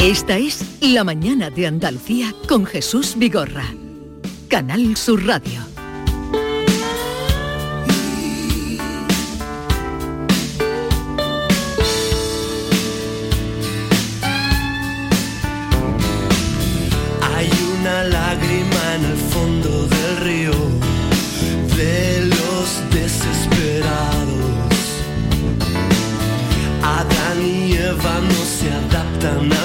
Esta es La mañana de Andalucía con Jesús Vigorra. Canal Sur Radio. Hay una lágrima en el fondo del río de los desesperados. Adán y Eva no se adaptan al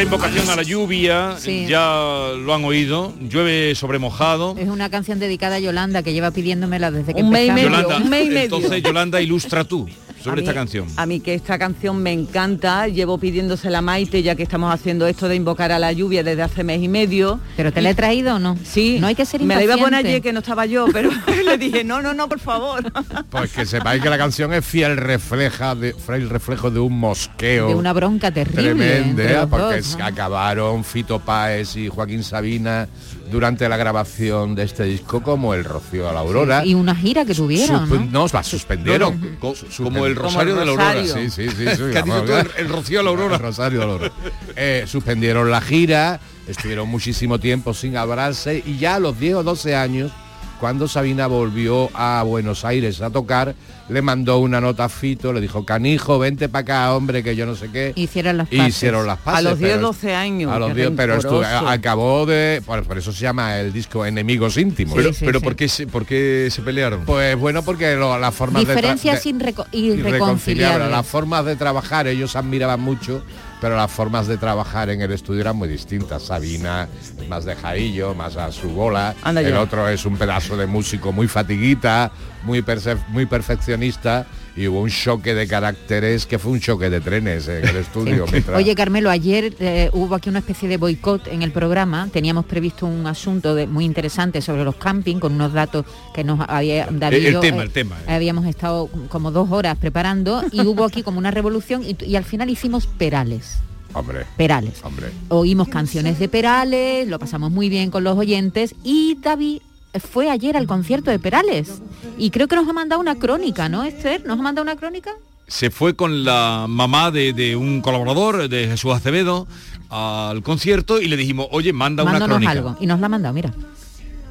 Nuestra invocación a la lluvia, Sí. ya lo han oído, llueve sobre mojado. Es una canción dedicada a Yolanda que lleva pidiéndomela desde que Un mes y empezamos. medio, Yolanda, un mes y medio. entonces Yolanda, ilustra tú sobre mí- esta canción. A mí que esta canción me encanta, llevo pidiéndosela a Maite ya que estamos haciendo esto de invocar a la lluvia desde hace mes y medio. ¿Pero te la he traído o no? Sí. No hay que ser Me la iba a poner impaciente. ayer que no estaba yo, pero le dije, no, no, no, por favor. Pues que sepáis que la canción es fiel refleja de, fiel reflejo de un mosqueo. De una bronca terrible. Tremenda, porque dos, acabaron Fito Páez y Joaquín Sabina durante la grabación de este disco como el Rocío a la Aurora. Y una gira que tuvieron, Suspe- ¿no? la suspendieron. Como el Rosario de la Aurora. Sí, sí, sí. El- el Rocío de la Aurora. El Rosario de la Aurora. Eh, suspendieron la gira, estuvieron muchísimo tiempo sin hablarse y ya a los 10 o 12 años, cuando Sabina volvió a Buenos Aires a tocar, le mandó una nota a Fito, le dijo, canijo, vente para acá, hombre, que yo no sé qué. Hicieron las paces. Hicieron las paces. A los 10, pero- 12 años. a los qué 10, pero estu- rencoroso. acabó de... Por, por eso se llama el disco Enemigos Íntimos. Pero, sí, pero sí. ¿por, qué se, ¿por qué se pelearon? Pues bueno, porque lo- las formas Diferencias de, irreconciliables. irreconciliables. Las formas de trabajar, ellos admiraban mucho, pero las formas de trabajar en el estudio eran muy distintas. Sabina, más de jaillo, más a su bola. Anda el ya. otro es un pedazo de músico muy fatiguita, muy, perse- muy perfeccionista. Y hubo un choque de caracteres que fue un choque de trenes en el estudio. mientras- Oye, Carmelo, ayer eh, hubo aquí una especie de boicot en el programa. Teníamos previsto un asunto de- muy interesante sobre los camping con unos datos que nos había David. El- el tema, el tema. Habíamos estado como dos horas preparando y hubo aquí como una revolución y, y al final hicimos perales. Hombre, Perales. hombre. Oímos canciones de Perales, lo pasamos muy bien con los oyentes y David fue ayer al concierto de Perales y creo que nos ha mandado una crónica, ¿no, Esther? ¿Nos ha mandado una crónica? Se fue con la mamá de, de un colaborador, de Jesús Acevedo, al concierto y le dijimos, oye, manda una crónica. algo. Y nos la ha mandado, mira.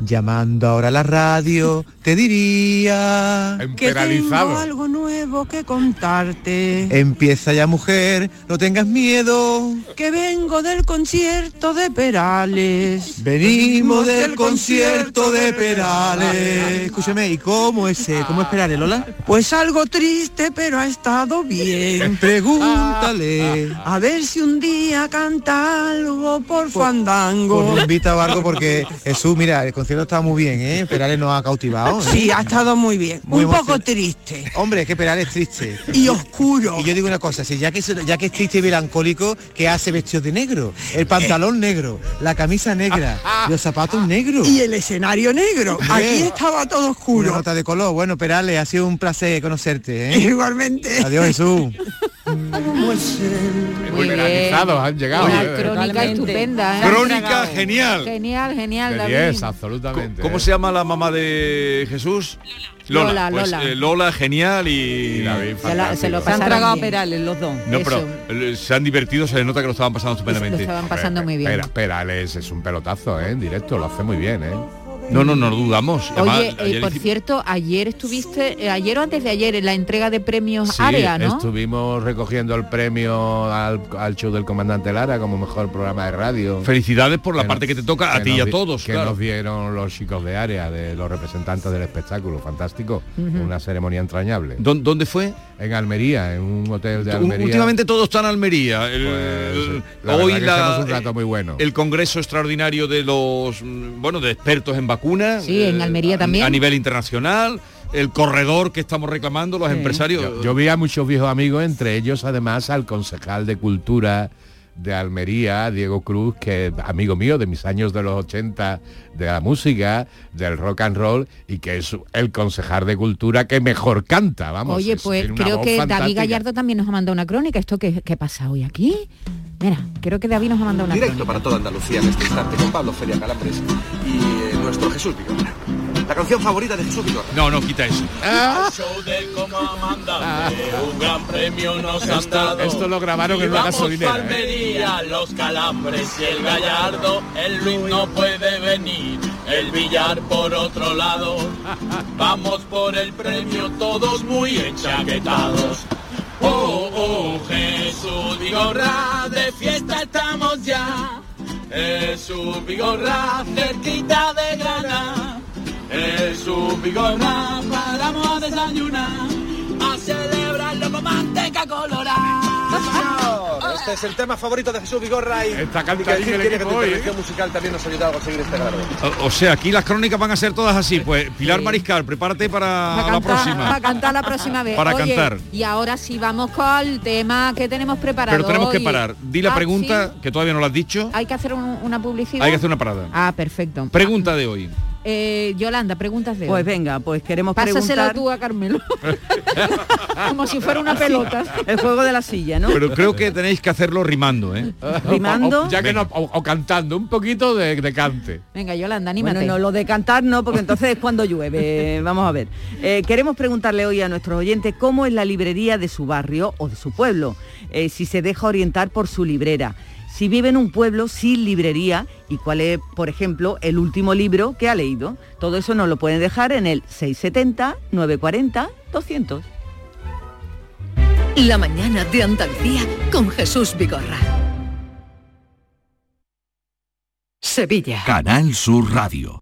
Llamando ahora a la radio, te diría... Emperalizado. algo nuevo que contarte. Empieza ya mujer, no tengas miedo. Que vengo del concierto de Perales. Venimos del concierto de Perales. Escúchame, ¿y cómo es, eh, cómo es Perales, Lola? Pues algo triste, pero ha estado bien. Pregúntale. A ver si un día canta algo por fandango. Pues me invita o algo porque Jesús, mira, el concierto está muy bien, ¿eh? Perales nos ha cautivado. ¿eh? Sí, ha estado muy bien. Muy un poco triste. Hombre, es que Perales es triste. Y oscuro. Y yo digo una cosa, si ya que, es- ya que es triste y melancólico, ¿qué hace vestido de negro? El pantalón negro, la camisa negra, los zapatos negros. Y el escenario negro. Aquí estaba todo Una oscuro. nota de color. Bueno, Perales, ha sido un placer conocerte, ¿eh? Igualmente. Adiós, Jesús. Muy han llegado. Una ¿eh? crónica estupenda. ¿eh? Crónica genial. Genial, genial, De David. 10, absolutamente. ¿Cómo ¿eh? se llama la mamá de Jesús? Lola, Pues, Lola. eh, Lola, genial y... Y David, Se la- se lo. Se han pasaron tragado a bien. Perales los dos. No, pero Eso. eh, se han divertido, se les nota que lo estaban pasando Lo estupendamente. estaban pasando muy bien. Pera- Perales es un pelotazo, ¿eh? En directo, lo hace muy bien, ¿eh? No, no, no dudamos. Además, Oye, eh, ayer por cierto, ayer estuviste, eh, ayer o antes de ayer, en la entrega de premios Sí, Área, ¿no? estuvimos recogiendo el premio al, al show del comandante Lara como mejor programa de radio. Felicidades por la Que parte nos- que te toca a ti y a todos, Que claro. nos dieron los chicos de área, de los representantes del espectáculo. Fantástico. Una ceremonia entrañable. ¿Dó- ¿Dónde fue? En Almería, en un hotel de Almería. Últimamente todo está en Almería. El- Pues, la hoy la- echamos un rato muy bueno. el congreso extraordinario de los mm, bueno de expertos en vacunas. Sí, en Almería a- también. A nivel internacional, el corredor que estamos reclamando los empresarios. Yo, yo vi a muchos viejos amigos, entre ellos además al concejal de Cultura de Almería, Diego Cruz, que es amigo mío de mis años de los 80, de la música, del rock and roll, y que es el concejal de Cultura que mejor canta, vamos. Oye, es- pues creo que David fantástica. Gallardo también nos ha mandado una crónica. ¿Esto qué, qué pasa hoy aquí? Mira, creo que David nos ha mandado una Directo crónica. para toda Andalucía en este instante con Pablo Feria Calambres y eh, nuestro Jesús Vigorra. La canción favorita de Jesús Vigorra. No, no, quita eso. Del comandante, un gran premio nos han Esto- dado. esto lo grabaron Y en una gasolinera, pa' ¿eh? Los calambres y el gallardo, el Luis no puede venir, el billar por otro lado. Vamos por el premio todos muy enchaquetados. Oh, oh, Jesús Vigorra, de fiesta estamos ya. Jesús Vigorra, cerquita de Granada. Jesús Vigorra, paramos a desayunar, a celebrarlo con manteca colorada. Este es el tema favorito de Jesús Vigorra y Está y cantadín que el que tu hoy, ¿eh? musical también nos ayude a conseguir este galardón. O, o sea, aquí las crónicas van a ser todas así. Pues Pilar Sí. Mariscal, prepárate para Para la próxima. para cantar la próxima vez. Para Oye, cantar. Y ahora sí vamos con el tema que tenemos preparado. Pero tenemos que parar. Di la Ah, pregunta, ¿sí? que todavía no la has dicho. Hay que hacer un- una publicidad. Hay que hacer una parada. Ah, perfecto. Pregunta de hoy. Eh, Yolanda, preguntas de Pues venga, pues queremos Pásasela preguntar tú a Carmelo. Como si fuera una pelota. el juego de la silla, ¿no? Pero creo que tenéis que hacerlo rimando, ¿eh? Rimando. O- o- ya que no, o, o cantando, un poquito de, de cante. Venga, Yolanda, anímate. Bueno, no, lo de cantar no, porque entonces es cuando llueve. Vamos a ver. Eh, queremos preguntarle hoy a nuestros oyentes cómo es la librería de su barrio o de su pueblo, eh, si se deja orientar por su librera, si vive en un pueblo sin librería y cuál es, por ejemplo, el último libro que ha leído. Todo eso nos lo pueden dejar en el 670-940-200. La mañana de Andalucía con Jesús Vigorra. Sevilla. Canal Sur Radio.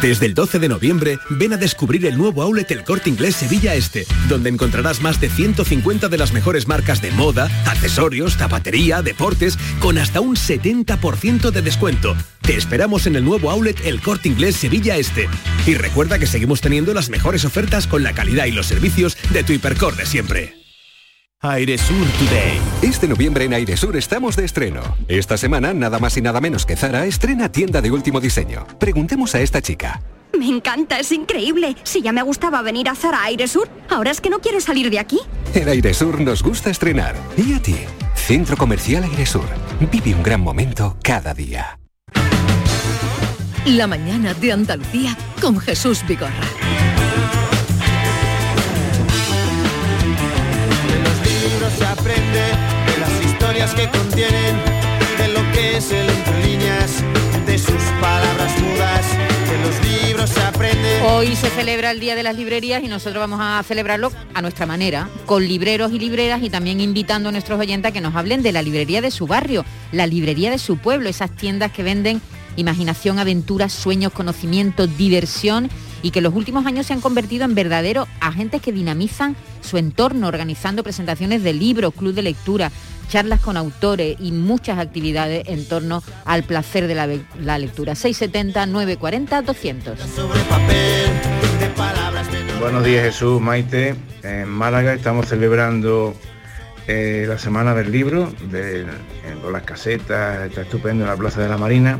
Desde el 12 de noviembre, ven a descubrir el nuevo outlet El Corte Inglés Sevilla Este, donde encontrarás más de 150 de las mejores marcas de moda, accesorios, zapatería, deportes, con hasta un 70% de descuento. Te esperamos en el nuevo outlet El Corte Inglés Sevilla Este. Y recuerda que seguimos teniendo las mejores ofertas con la calidad y los servicios de tu hipercor de siempre. Airesur Today. Este noviembre en Airesur estamos de estreno. Esta semana, nada más y nada menos que Zara estrena tienda de último diseño. Preguntemos a esta chica. Me encanta, es increíble. Si ya me gustaba venir a Zara Airesur, ahora es que no quiero salir de aquí. En Airesur nos gusta estrenar. ¿Y a ti? Centro Comercial Airesur. Vive un gran momento cada día. La mañana de Andalucía con Jesús Vigorra. Se aprende, de las historias que de lo que es el entre líneas, de sus palabras mudas. Los libros se Hoy se celebra el Día de las Librerías y nosotros vamos a celebrarlo a nuestra manera, con libreros y libreras y también invitando a nuestros oyentes a que nos hablen de la librería de su barrio, la librería de su pueblo, esas tiendas que venden imaginación, aventuras, sueños, conocimiento, diversión y que los últimos años se han convertido en verdaderos agentes que dinamizan su entorno, organizando presentaciones de libros, club de lectura, charlas con autores y muchas actividades en torno al placer de la, lectura. 670 940 200. Buenos días Jesús, Maite. En Málaga estamos celebrando eh, la Semana del Libro, con las casetas, está estupendo en la Plaza de la Marina.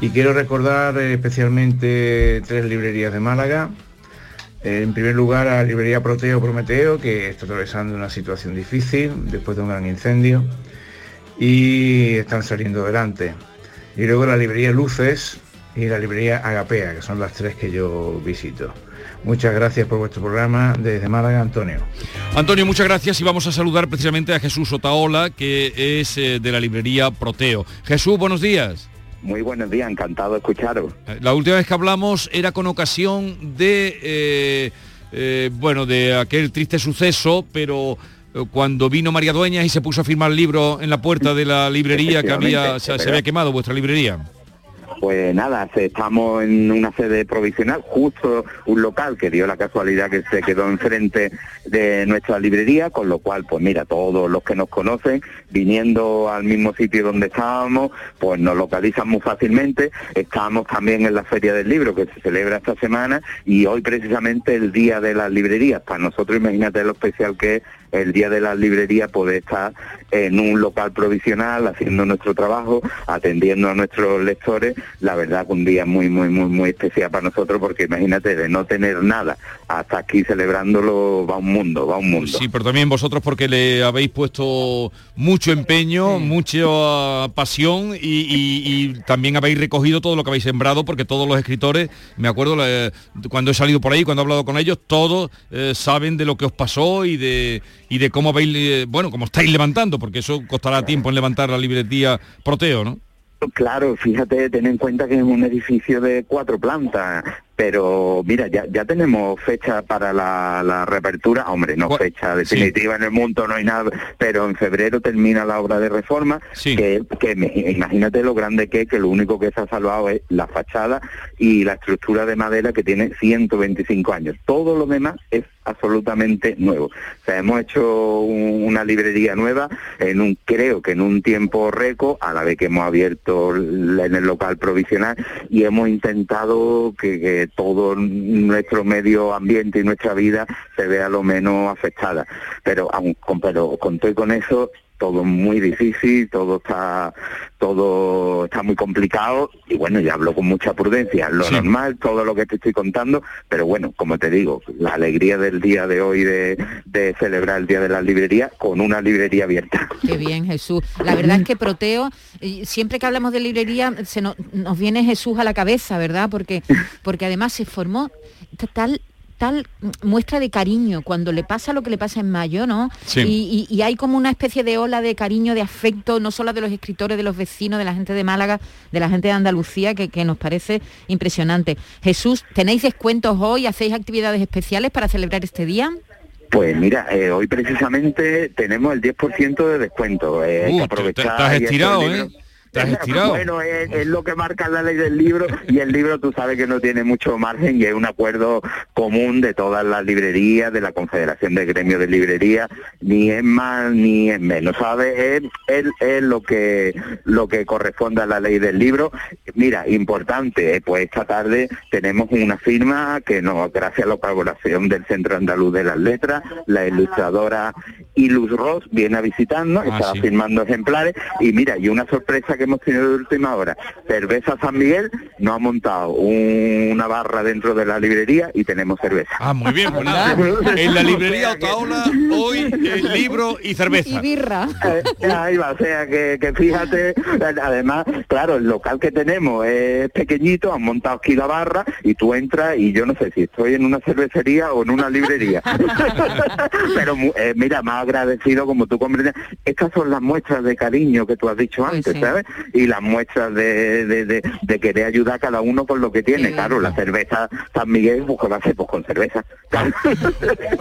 Y quiero recordar eh, especialmente tres librerías de Málaga. Eh, en primer lugar a la librería Proteo Prometeo, que está atravesando una situación difícil después de un gran incendio y están saliendo adelante. Y luego la librería Luces y la librería Agapea, que son las tres que yo visito. Muchas gracias por vuestro programa desde Málaga, Antonio. Antonio, muchas gracias y vamos a saludar precisamente a Jesús Otaola, que es eh, de la librería Proteo. Jesús, buenos días. Muy buenos días, encantado de escucharos. Eh, La última vez que hablamos era con ocasión de, eh, eh, bueno, de aquel triste suceso, pero cuando vino María Dueñas y se puso a firmar el libro en la puerta de la librería que había, se, había quemado vuestra librería. Pues nada, estamos en una sede provisional, justo un local que dio la casualidad que se quedó enfrente de nuestra librería, con lo cual, pues mira, todos los que nos conocen, viniendo al mismo sitio donde estábamos, pues nos localizan muy fácilmente. Estamos también en la Feria del Libro, que se celebra esta semana, y hoy precisamente el Día de las Librerías. Para nosotros, imagínate lo especial que es el Día de las Librerías, poder estar en un local provisional, haciendo nuestro trabajo, atendiendo a nuestros lectores. La verdad que un día muy, muy, muy, muy especial para nosotros, porque imagínate, de no tener nada hasta aquí celebrándolo, va un mundo, va un mundo. Sí, pero también vosotros porque le habéis puesto mucho empeño, mucha pasión y, y- y también habéis recogido todo lo que habéis sembrado, porque todos los escritores, me acuerdo la- cuando he salido por ahí, cuando he hablado con ellos, todos eh, saben de lo que os pasó y de, y de cómo habéis, eh, bueno, cómo estáis levantando, porque eso costará tiempo en levantar la librería Proteo, ¿no? Claro, fíjate, ten en cuenta que es un edificio de cuatro plantas, pero mira, ya, ya tenemos fecha para la, la reapertura, hombre, no fecha definitiva en el mundo, no hay nada, pero en febrero termina la obra de reforma, que, que me- imagínate lo grande que es, que lo único que se ha salvado es la fachada y la estructura de madera que tiene 125 años. Todo lo demás es absolutamente nuevo. O sea, hemos hecho un- una librería nueva en un, creo que en un tiempo récord, a la vez que hemos abierto en el local provisional y hemos intentado que, que todo nuestro medio ambiente y nuestra vida se vea lo menos afectada. Pero aun con, pero con todo y con eso todo muy difícil, todo está todo está muy complicado y bueno, ya hablo con mucha prudencia, lo normal, todo lo que te estoy contando, pero bueno, como te digo, la alegría del día de hoy de, de celebrar el Día de la Librería con una librería abierta. Qué bien, Jesús. La verdad es que Proteo, siempre que hablamos de librería, se nos, nos viene Jesús a la cabeza, ¿verdad? Porque, porque además se formó tal tal muestra de cariño cuando le pasa lo que le pasa en mayo, ¿no? Sí. Y, y- y hay como una especie de ola de cariño, de afecto, no solo de los escritores, de los vecinos, de la gente de Málaga, de la gente de Andalucía, que, que nos parece impresionante. Jesús, ¿tenéis descuentos hoy? ¿Hacéis actividades especiales para celebrar este día? Pues mira, eh, hoy precisamente tenemos el 10% de descuento. eh, hay Uh, que te- aprovechar te has estirado, ¿eh? Bueno, es, es lo que marca la ley del libro y el libro tú sabes que no tiene mucho margen y es un acuerdo común de todas las librerías, de la Confederación de Gremios de Librería, ni es más ni es menos, ¿sabes? Es, es- es lo que lo que corresponde a la ley del libro. Mira, importante, eh, pues esta tarde tenemos una firma que nos, gracias a la colaboración del Centro Andaluz de las Letras, la ilustradora Ilus Ross viene a visitarnos, Ah, está sí. firmando ejemplares y mira, y una sorpresa que hemos tenido de última hora, Cerveza San Miguel nos ha montado un- una barra dentro de la librería y tenemos cerveza. Ah, muy bien, pues nada. En la librería Otaola, hoy eh, libro y cerveza. birra. Eh, ahí va, o sea que, que fíjate, eh, además, claro, el local que tenemos es pequeñito, han montado aquí la barra y tú entras y yo no sé si estoy en una cervecería o en una librería. Pero eh, mira, más agradecido, como tú comprendes. Estas son las muestras de cariño que tú has dicho Pues antes, sí. ¿sabes? Y las muestras de, de, de- de querer ayudar a cada uno con lo que tiene. Claro, la cerveza San Miguel, pues ¿qué va a hacer? Pues con cerveza.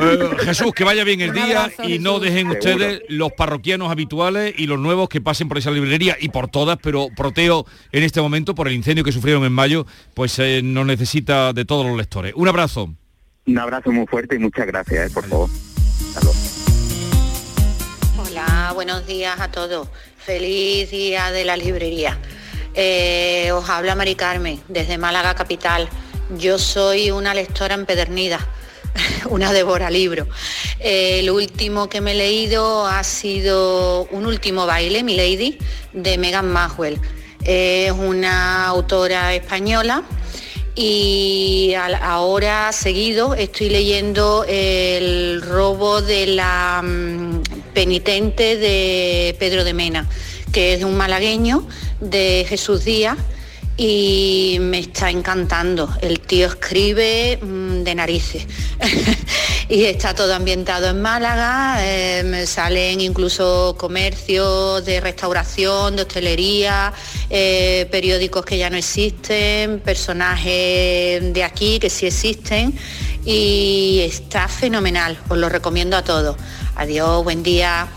Eh, Jesús, que vaya bien el día abrazo, y no dejen Seguro. ustedes los parroquianos habituales y los nuevos que pasen por esa librería y por todas, pero Proteo en este momento, por el incendio que sufrieron en mayo, pues eh, nos necesita de todos los lectores. Un abrazo. Un abrazo muy fuerte y muchas gracias, ¿eh? por favor. Buenos días a todos. Feliz día de la librería. Eh, os habla Mari Carmen desde Málaga Capital. Yo soy una lectora empedernida, una devora libro. Eh, el último que me he leído ha sido Un último baile, Mi Lady, de Megan Maxwell. Es una autora española y ahora seguido estoy leyendo el robo de la mm, penitente de Pedro de Mena, que es un malagueño, de Jesús Díaz, y me está encantando. El tío escribe mm, de narices. y está todo ambientado en Málaga, eh, salen incluso comercios de restauración, de hostelería, eh, periódicos que ya no existen, personajes de aquí que sí existen y está fenomenal, os lo recomiendo a todos. Adiós, buen día.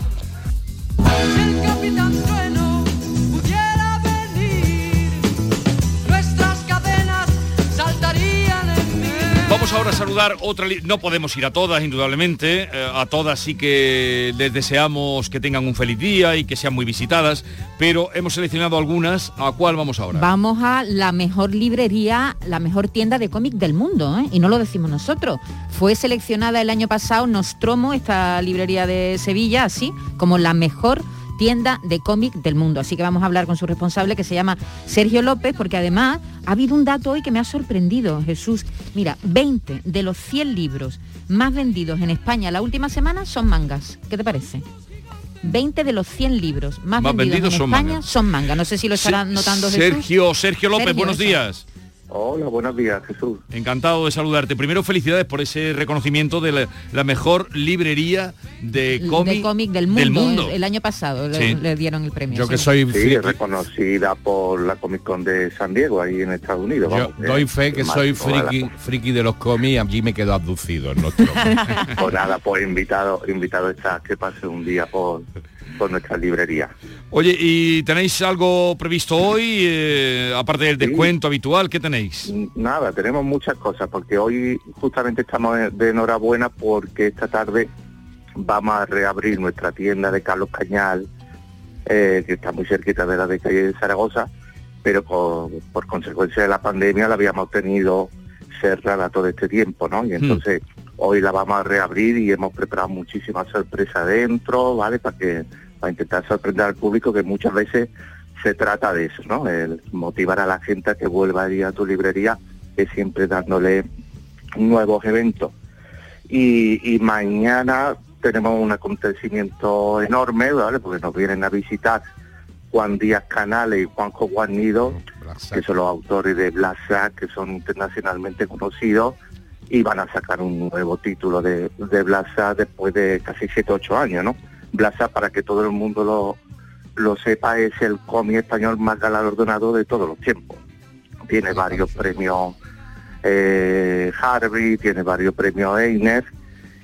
Vamos ahora a saludar otra... No podemos ir a todas, indudablemente. eh, a todas sí que les deseamos que tengan un feliz día y que sean muy visitadas, pero hemos seleccionado algunas. ¿A cuál vamos ahora? Vamos a la mejor librería, la mejor tienda de cómic del mundo, ¿eh? y no lo decimos nosotros. Fue seleccionada el año pasado Nostromo, esta librería de Sevilla, así como la mejor tienda de cómic del mundo. Así que vamos a hablar con su responsable que se llama Sergio López, porque además ha habido un dato hoy que me ha sorprendido, Jesús. Mira, 20 de los 100 libros más vendidos en España la última semana son mangas. ¿Qué te parece? 20 de los 100 libros más, Más vendidos, vendidos en son España mangas. son manga. No sé si lo estará notando Jesús. Sergio, Sergio López, Sergio, buenos días. Hola, buenos días, Jesús. Encantado de saludarte. Primero, felicidades por ese reconocimiento de la, la mejor librería de cómic de cómic del mundo, mundo. El, el año pasado le- Sí. le, dieron el premio. Yo que soy Sí, reconocida por la Comic Con de San Diego, ahí en Estados Unidos. Yo doy eh, fe que soy la- friki, friki de los cómics, allí me quedo abducido en nuestro. Pues nada, pues invitado, invitado está que pase un día por, por nuestra librería. Oye, ¿y tenéis algo previsto hoy? eh, aparte del descuento habitual, ¿qué tenéis? Nada, tenemos muchas cosas, porque hoy justamente estamos de enhorabuena porque esta tarde vamos a reabrir nuestra tienda de Carlos Cañal, eh, que está muy cerquita de la de calle de Zaragoza, pero por, por consecuencia de la pandemia la habíamos tenido cerrada todo este tiempo, ¿no? Y entonces hoy la vamos a reabrir y hemos preparado muchísimas sorpresas dentro, ¿vale? Para que para intentar sorprender al público que muchas veces se trata de eso, ¿no? El motivar a la gente a que vuelva a ir a tu librería, es siempre dándole nuevos eventos. Y, y mañana tenemos un acontecimiento enorme, ¿vale? Porque nos vienen a visitar Juan Díaz Canales y Juanjo Guarnido, que son los autores de Blasa, que son internacionalmente conocidos, y van a sacar un nuevo título de, de Blasa después de casi 7 8 años, ¿no? Blasa, para que todo el mundo lo, lo sepa, es el cómic español más galardonado de todos los tiempos. Tiene varios premios eh, Harvey, tiene varios premios Einer,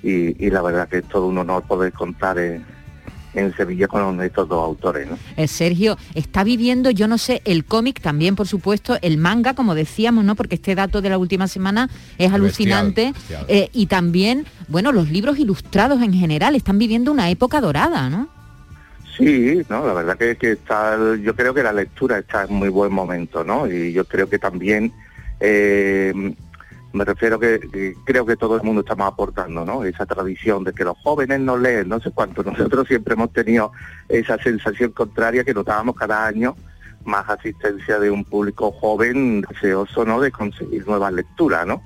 y, y la verdad que es todo un honor poder contar en, en Sevilla con estos dos autores, ¿no? Eh, Sergio está viviendo, yo no sé, el cómic también, por supuesto, el manga, como decíamos, ¿no? Porque este dato de la última semana es alucinante. bestial. Eh, y también, bueno, los libros ilustrados en general están viviendo una época dorada, ¿no? Sí, no, la verdad que, que está, yo creo que la lectura está en muy buen momento, ¿no? Y yo creo que también, eh, me refiero que, que creo que todo el mundo estamos aportando, ¿no? Esa tradición de que los jóvenes no leen, no sé cuánto. Nosotros siempre hemos tenido esa sensación contraria que notábamos cada año más asistencia de un público joven deseoso. De conseguir nuevas lecturas, ¿no?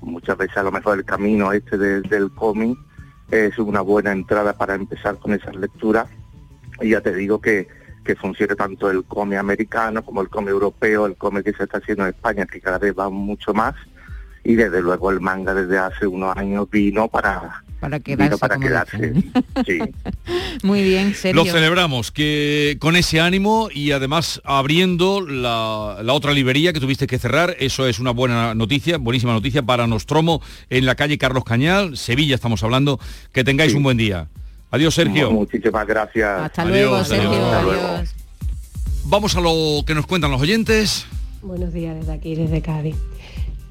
Muchas veces a lo mejor el camino este de- del cómic es una buena entrada para empezar con esas lecturas y ya te digo que, que funcione tanto el cómic americano como el cómic europeo, el cómic que se está haciendo en España, que cada vez va mucho más, y desde luego el manga desde hace unos años vino para, Para quedarse, para como quedarse. Sí. Muy bien, Sergio. Lo celebramos que con ese ánimo y además abriendo la, la otra librería que tuviste que cerrar, eso es una buena noticia, buenísima noticia para Nostromo en la calle Carlos Cañal, Sevilla estamos hablando. Que tengáis Sí. un buen día. Adiós, Sergio. Muchísimas gracias. Hasta Adiós, luego, adiós. Sergio. Hasta luego. Adiós. Vamos a lo que nos cuentan los oyentes. Buenos días desde aquí, desde Cádiz.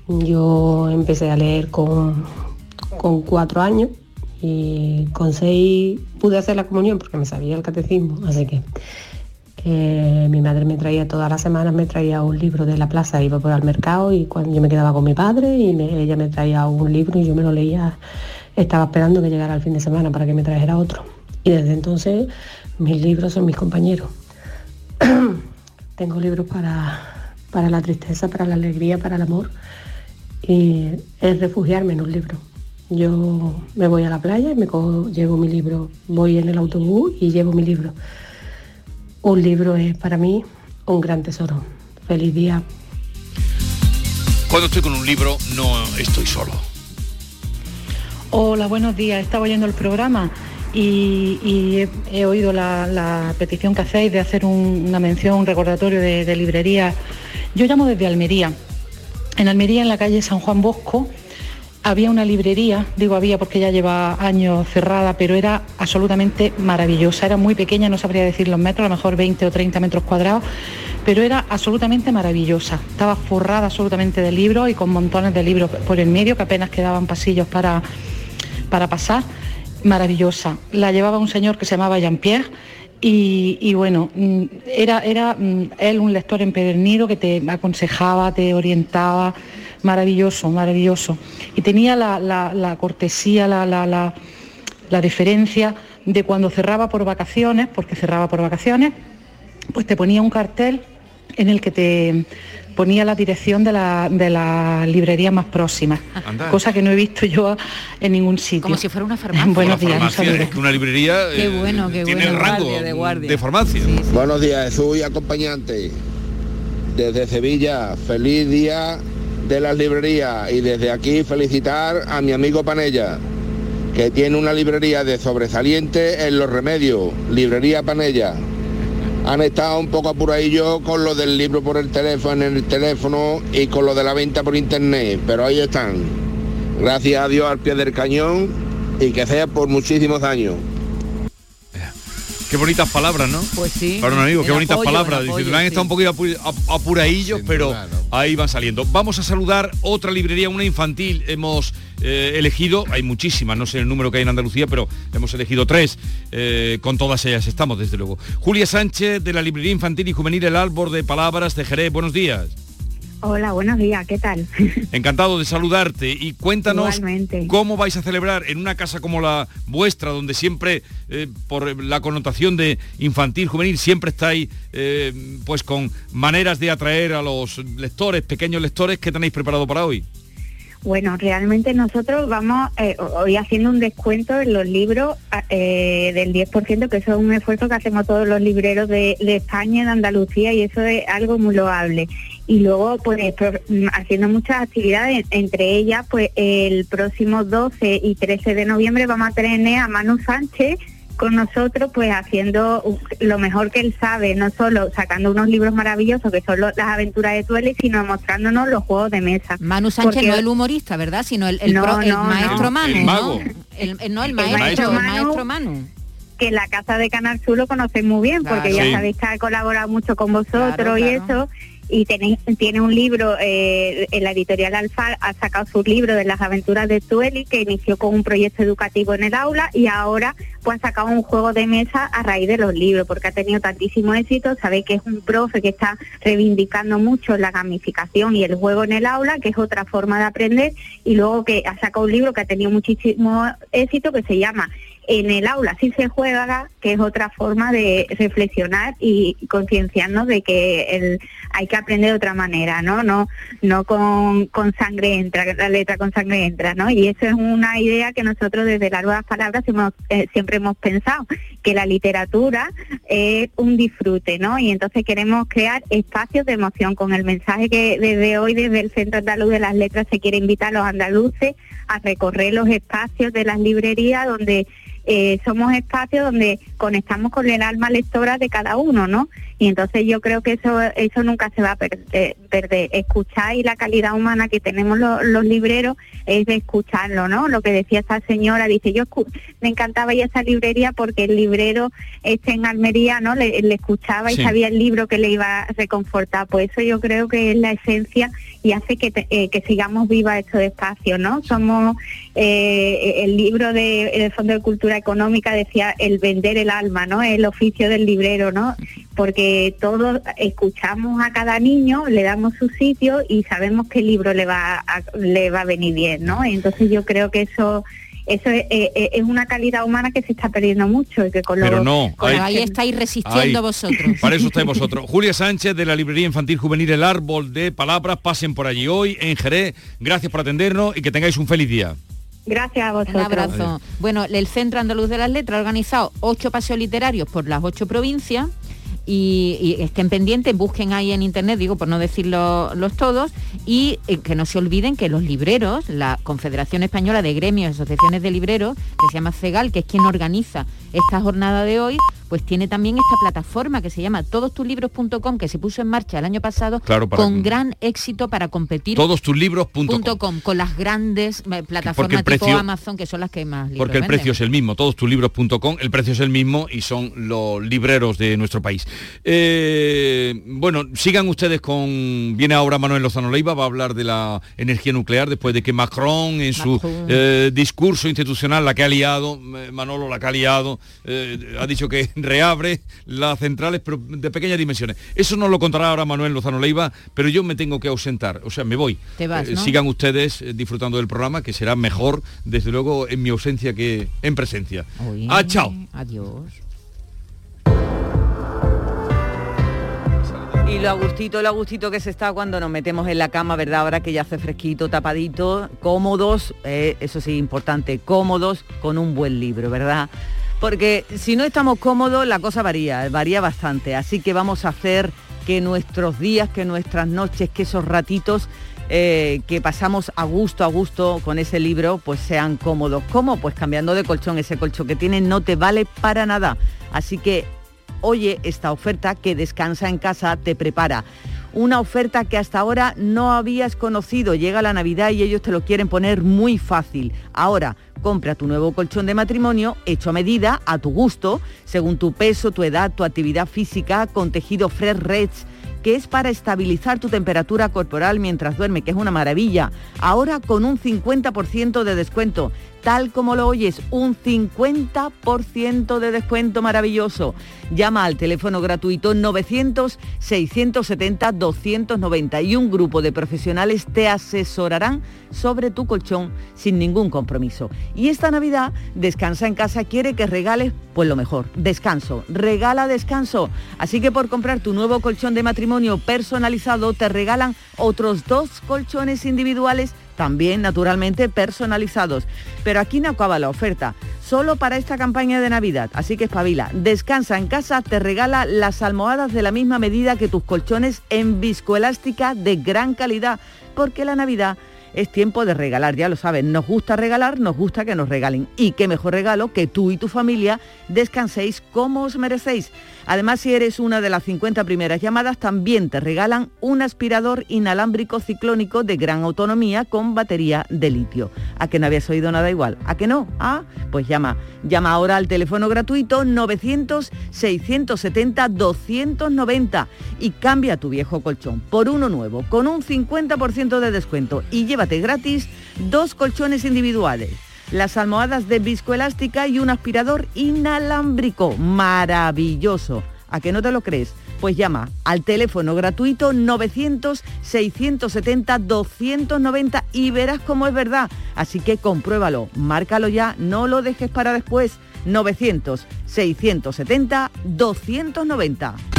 Yo empecé a leer con, con cuatro años y con seis pude hacer la comunión porque me sabía el catecismo, así que eh, mi madre me traía todas las semanas, me traía un libro de la plaza, iba por al mercado y cuando yo me quedaba con mi padre y me- ella me traía un libro y yo me lo leía, estaba esperando que llegara el fin de semana para que me trajera otro. Y desde entonces mis libros son mis compañeros. Tengo libros para, para la tristeza, para la alegría, para el amor. Y es refugiarme en un libro. Yo me voy a la playa y me cojo- llevo mi libro. Voy en el autobús y llevo mi libro. Un libro es para mí un gran tesoro. Feliz día. Cuando estoy con un libro no estoy solo. Hola, buenos días. Estaba oyendo el programa y, he, oído la, petición que hacéis de hacer un- una mención, un recordatorio de, de librería. Yo llamo desde Almería. En Almería, en la calle San Juan Bosco, había una librería, digo había porque ya lleva años cerrada, pero era absolutamente maravillosa. Era muy pequeña, no sabría decir los metros, a lo mejor 20 o 30 metros cuadrados, pero era absolutamente maravillosa. Estaba forrada absolutamente de libros y con montones de libros por el medio, que apenas quedaban pasillos para, para pasar. Maravillosa. La llevaba un señor que se llamaba Jean-Pierre y, bueno, mm, era, era mm, él un lector empedernido que te aconsejaba, te orientaba, maravilloso, maravilloso. Y tenía la, la- cortesía, la, la, la, deferencia de cuando cerraba por vacaciones, porque cerraba por vacaciones, pues te ponía un cartel en el que te ponía la dirección de la, de la librería más próxima, Anda. cosa que no he visto yo en ningún sitio. Como si fuera una farmacia. Buenos Una días, farmacia, es que una librería Qué eh, bueno, qué tiene bueno. el rango Guardia, de guardia. de farmacia. Buenos días, soy acompañante desde Sevilla. Feliz día de las librerías y desde aquí felicitar a mi amigo Panella, que tiene una librería de sobresaliente en Los Remedios, Librería Panella. Han estado un poco apuradillos con lo del libro por el teléfono, en el teléfono y con lo de la venta por internet, pero ahí están. Gracias a Dios al pie del cañón y que sea por muchísimos años. Qué bonitas palabras, ¿no? Pues sí. Para un amigo, qué bonitas apoyo, palabras. en Dice, apoyo, han sí. estado un poquito apu- ap- apuradillos, pero ahí van saliendo. Vamos a saludar otra librería, una infantil. Hemos eh, elegido, hay muchísimas, no sé el número que hay en Andalucía, pero hemos elegido tres. Eh, con todas ellas estamos, desde luego. Julia Sánchez, de la librería infantil y juvenil El Árbol de Palabras de Jerez. Buenos días. Hola, buenos días, ¿qué tal? Encantado de saludarte y cuéntanos Igualmente. cómo vais a celebrar en una casa como la vuestra, donde siempre, eh, por la connotación de infantil, juvenil, siempre estáis eh, pues con maneras de atraer a los lectores, pequeños lectores, ¿qué tenéis preparado para hoy? Bueno, realmente nosotros vamos eh, hoy haciendo un descuento en los libros eh, del 10%, que eso es un esfuerzo que hacemos todos los libreros de, de España de Andalucía y eso es algo muy loable. Y luego, pues, mm, haciendo muchas actividades, entre ellas, pues, el próximo 12 y 13 de noviembre vamos a tener a Manu Sánchez con nosotros, pues, haciendo lo mejor que él sabe, no solo sacando unos libros maravillosos que son lo- las aventuras de Tuele, sino mostrándonos los juegos de mesa. Manu Sánchez Porque- no el humorista, ¿verdad? Sino el, el No, pro- el no, no. maestro Manu, el ¿no? mago. El, el- no, el El maestro, maestro el Manu. maestro Manu. que la casa de Canal Sur lo conocéis muy bien, porque ya Sí. sabéis que ha colaborado mucho con vosotros Claro, y claro. eso. Y tenéis, tiene un libro, eh, en la editorial Alfa ha sacado su libro de las aventuras de Tueli, que inició con un proyecto educativo en el aula y ahora pues ha sacado un juego de mesa a raíz de los libros, porque ha tenido tantísimo éxito. Sabéis que es un profe que está reivindicando mucho la gamificación y el juego en el aula, que es otra forma de aprender, y luego que ha sacado un libro que ha tenido muchísimo éxito, que se llama en el aula sí se juega, que es otra forma de reflexionar y concienciarnos de que hay que aprender de otra manera, ¿no? No, no con, con sangre entra, la letra con sangre entra, ¿no? Y eso es una idea que nosotros desde las nuevas palabras hemos, eh, siempre hemos pensado, que la literatura es un disfrute, ¿no? Y entonces queremos crear espacios de emoción con el mensaje que desde hoy, desde el Centro Andaluz de las Letras, se quiere invitar a los andaluces a recorrer los espacios de las librerías donde eh, somos espacios donde conectamos con el alma lectora de cada uno, ¿no? Y entonces yo creo que eso eso nunca se va a perder. perder. Escuchar y la calidad humana que tenemos los, los libreros es de escucharlo, ¿no? Lo que decía esta señora, dice, yo me encantaba ir a esa librería porque el librero este en Almería, ¿no? Le, le escuchaba y Sí. sabía el libro que le iba a reconfortar. Pues eso yo creo que es la esencia y hace que, te- eh, que sigamos vivas estos espacios, ¿no? Somos, eh, el libro de, del Fondo de Cultura Económica decía el vender el alma, ¿no? El oficio del librero, ¿no? Porque todos escuchamos a cada niño, le damos su sitio y sabemos qué libro le va a, le va a venir bien, ¿no? Entonces yo creo que eso eso es, eh, eh, es una calidad humana que se está perdiendo mucho y que con Pero lo- no, con hay- Ahí estáis resistiendo vosotros. Para eso estáis vosotros. Julia Sánchez de la Librería Infantil Juvenil El Árbol de Palabras. Pasen por allí hoy en Jerez. Gracias por atendernos y que tengáis un feliz día. Gracias a Un vosotros. abrazo. Bueno, el Centro Andaluz de las Letras ha organizado ocho paseos literarios por las ocho provincias y, estén pendientes, busquen ahí en internet, digo por no decirlo los todos, y eh, que no se olviden que los libreros, la Confederación Española de Gremios y Asociaciones de Libreros, que se llama CEGAL, que es quien organiza esta jornada de hoy, pues tiene también esta plataforma que se llama todostuslibros.com, que se puso en marcha el año pasado Claro, para- con gran éxito para competir Todostuslibros.com. con las grandes eh, plataformas el tipo precio- Amazon que son las que más libros Porque el venden. precio es el mismo, todostuslibros.com, el precio es el mismo y son los libreros de nuestro país. Eh, bueno, sigan ustedes con... Viene ahora Manuel Lozano Leiva, va a hablar de la energía nuclear después de que Macron en su eh, discurso institucional, la que ha liado, Manolo la que ha liado, eh, ha dicho que reabre las centrales pero de pequeñas dimensiones. Eso nos lo contará ahora Manuel Lozano Leiva, pero yo me tengo que ausentar, o sea, me voy. Te vas, Eh, ¿no? sigan ustedes eh, disfrutando del programa, que será mejor, desde luego, en mi ausencia que en presencia. Uy, Ah, chao. Adiós. Y lo agustito, lo agustito que se está cuando nos metemos en la cama, ¿verdad? Ahora que ya hace fresquito, tapadito, cómodos, eh, eso sí, importante, cómodos con un buen libro, ¿verdad? Porque si no estamos cómodos, la cosa varía, varía bastante. Así que vamos a hacer que nuestros días, que nuestras noches, que esos ratitos eh, que pasamos a gusto, a gusto con ese libro, pues sean cómodos. ¿Cómo? Pues cambiando de colchón. Ese colchón que tienes no te vale para nada. Así que oye esta oferta que Descansa en casa te prepara. Una oferta que hasta ahora no habías conocido. Llega la Navidad y ellos te lo quieren poner muy fácil. Ahora, compra tu nuevo colchón de matrimonio hecho a medida, a tu gusto, según tu peso, tu edad, tu actividad física, con tejido Fresh Reds que es para estabilizar tu temperatura corporal mientras duerme, que es una maravilla. Ahora con un 50% de descuento, tal como lo oyes, un 50% de descuento maravilloso. Llama al teléfono gratuito 900-670-290 y un grupo de profesionales te asesorarán sobre tu colchón sin ningún compromiso. Y esta Navidad, Descansa en casa quiere que regales pues lo mejor, descanso, regala descanso. Así que por comprar tu nuevo colchón de matrimonio personalizado te regalan otros dos colchones individuales también naturalmente personalizados. Pero aquí no acaba la oferta, solo para esta campaña de Navidad, así que espabila. Descansa en casa, te regala las almohadas de la misma medida que tus colchones en viscoelástica de gran calidad, porque la Navidad es tiempo de regalar, ya lo saben, nos gusta regalar, nos gusta que nos regalen. Y qué mejor regalo que tú y tu familia descanséis como os merecéis. Además, si eres una de las 50 primeras llamadas, también te regalan un aspirador inalámbrico ciclónico de gran autonomía con batería de litio. ¿A que no habías oído nada igual? ¿A que no? Ah, pues llama. Llama ahora al teléfono gratuito 900-670-290 y cambia tu viejo colchón por uno nuevo con un 50% de descuento y gratis dos colchones individuales las almohadas de viscoelástica y un aspirador inalámbrico. Maravilloso. ¿A que no te lo crees? Pues llama al teléfono gratuito 900-670-290 y verás cómo es verdad. Así que compruébalo, márcalo ya, no lo dejes para después. 900-670-290.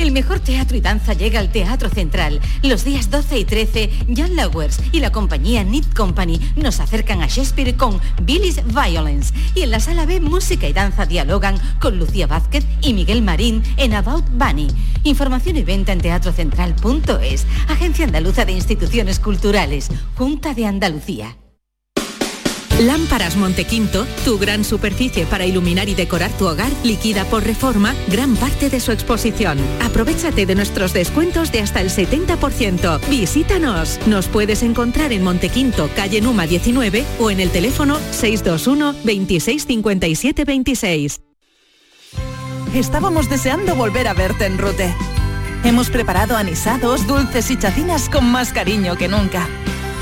El mejor teatro y danza llega al Teatro Central. Los días 12 y 13, Jan Lowers y la compañía Knit Company nos acercan a Shakespeare con Billy's Violence. Y en la sala B, música y danza dialogan con Lucía Vázquez y Miguel Marín en About Bunny. Información y venta en teatrocentral.es. Agencia Andaluza de Instituciones Culturales. Junta de Andalucía. Lámparas Montequinto, tu gran superficie para iluminar y decorar tu hogar, liquida por reforma gran parte de su exposición. Aprovechate de nuestros descuentos de hasta el 70%. Visítanos. Nos puedes encontrar en Montequinto, calle Numa 19 o en el teléfono 621 26 57 26. Estábamos deseando volver a verte en Rute. Hemos preparado anisados, dulces y chacinas con más cariño que nunca.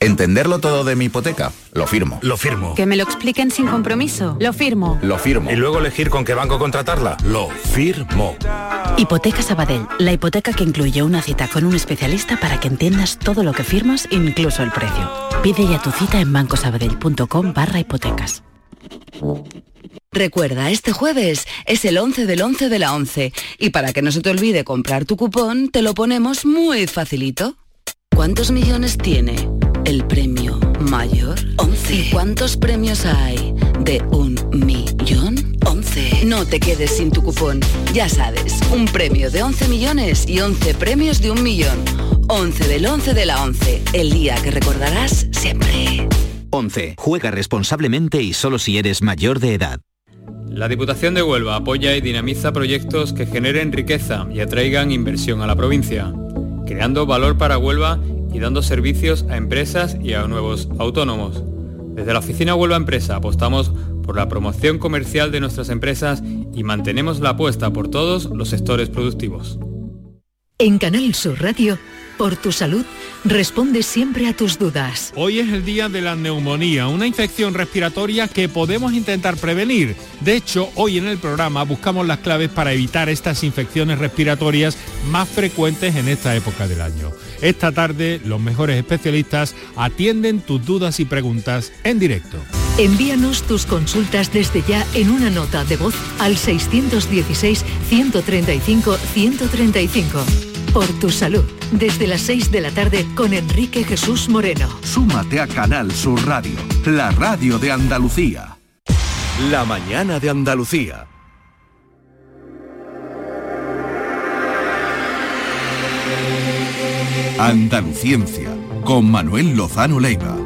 Entenderlo todo de mi hipoteca. Lo firmo. Lo firmo. Que me lo expliquen sin compromiso. Lo firmo. Lo firmo. Y luego elegir con qué banco contratarla. Lo firmo. Hipoteca Sabadell. La hipoteca que incluye una cita con un especialista para que entiendas todo lo que firmas, incluso el precio. Pide ya tu cita en bancosabadell.com barra hipotecas. Recuerda, este jueves es el 11 del 11 de la 11 y para que no se te olvide comprar tu cupón, te lo ponemos muy facilito. ¿Cuántos millones tiene el premio mayor? 11. ¿Y cuántos premios hay de un millón? 11. No te quedes sin tu cupón. Ya sabes, un premio de 11 millones y 11 premios de un millón. 11 del 11 de la 11. El día que recordarás siempre. 11. Juega responsablemente y solo si eres mayor de edad. La Diputación de Huelva apoya y dinamiza proyectos que generen riqueza y atraigan inversión a la provincia, creando valor para Huelva y dando servicios a empresas y a nuevos autónomos. Desde la oficina Huelva Empresa apostamos por la promoción comercial de nuestras empresas y mantenemos la apuesta por todos los sectores productivos. En Canal Sur Radio, por tu salud, responde siempre a tus dudas. Hoy es el día de la neumonía, una infección respiratoria que podemos intentar prevenir. De hecho, hoy en el programa buscamos las claves para evitar estas infecciones respiratorias más frecuentes en esta época del año. Esta tarde, los mejores especialistas atienden tus dudas y preguntas en directo. Envíanos tus consultas desde ya en una nota de voz al 616-135-135. Por tu salud, desde las 6 de la tarde con Enrique Jesús Moreno. Súmate a Canal Sur Radio, la radio de Andalucía. La mañana de Andalucía. Andaluciencia, con Manuel Lozano Leiva.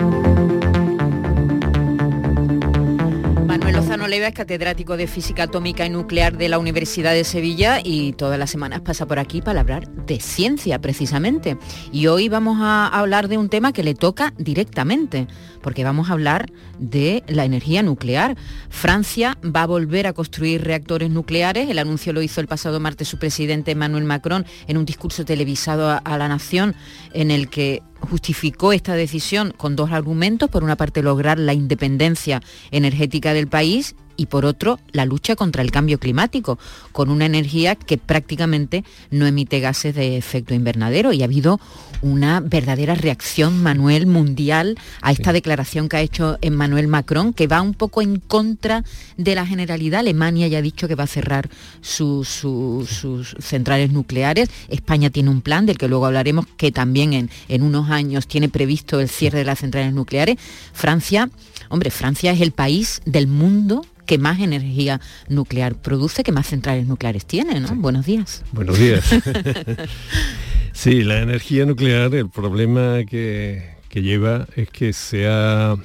Es catedrático de Física Atómica y Nuclear de la Universidad de Sevilla y todas las semanas pasa por aquí para hablar de ciencia precisamente. Y hoy vamos a hablar de un tema que le toca directamente, porque vamos a hablar de la energía nuclear. Francia va a volver a construir reactores nucleares. El anuncio lo hizo el pasado martes su presidente Emmanuel Macron en un discurso televisado a la nación en el que justificó esta decisión con dos argumentos. Por una parte, lograr la independencia energética del país y por otro la lucha contra el cambio climático, con una energía que prácticamente no emite gases de efecto invernadero y ha habido una verdadera reacción, Manuel, mundial a esta declaración que ha hecho Emmanuel Macron, que va un poco en contra de la generalidad. Alemania ya ha dicho que va a cerrar sus, sus centrales nucleares. España tiene un plan del que luego hablaremos, que también en, en unos años tiene previsto el cierre de las centrales nucleares. Francia, hombre, Francia es el país del mundo que más energía nuclear produce, que más centrales nucleares tiene, ¿no? Buenos días. Buenos días. sí, la energía nuclear, el problema que, que lleva es que se ha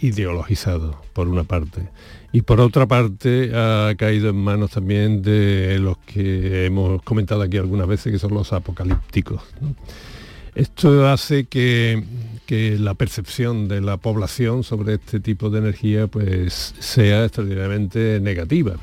ideologizado, por una parte. Y por otra parte ha caído en manos también de los que hemos comentado aquí algunas veces, que son los apocalípticos. Esto hace que, la percepción de la población sobre este tipo de energía pues, sea extraordinariamente negativa.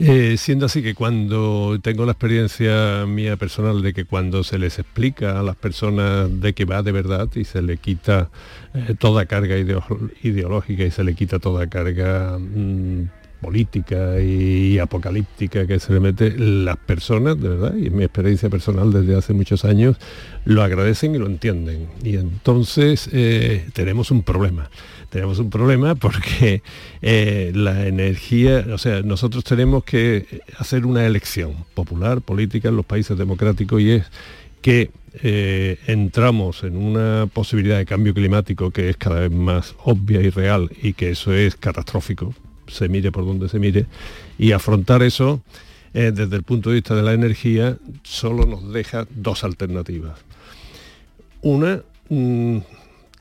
Eh, siendo así que cuando tengo la experiencia mía personal de que cuando se les explica a las personas de que va de verdad y se le quita eh, toda carga ideológica y se le quita toda carga mm, política y apocalíptica que se le mete, las personas, de verdad, y mi experiencia personal desde hace muchos años, lo agradecen y lo entienden. Y entonces eh, tenemos un problema. Tenemos un problema porque eh, la energía, o sea, nosotros tenemos que hacer una elección popular, política en los países democráticos y es que eh, entramos en una posibilidad de cambio climático que es cada vez más obvia y real y que eso es catastrófico se mire por donde se mire, y afrontar eso eh, desde el punto de vista de la energía solo nos deja dos alternativas. Una, mm,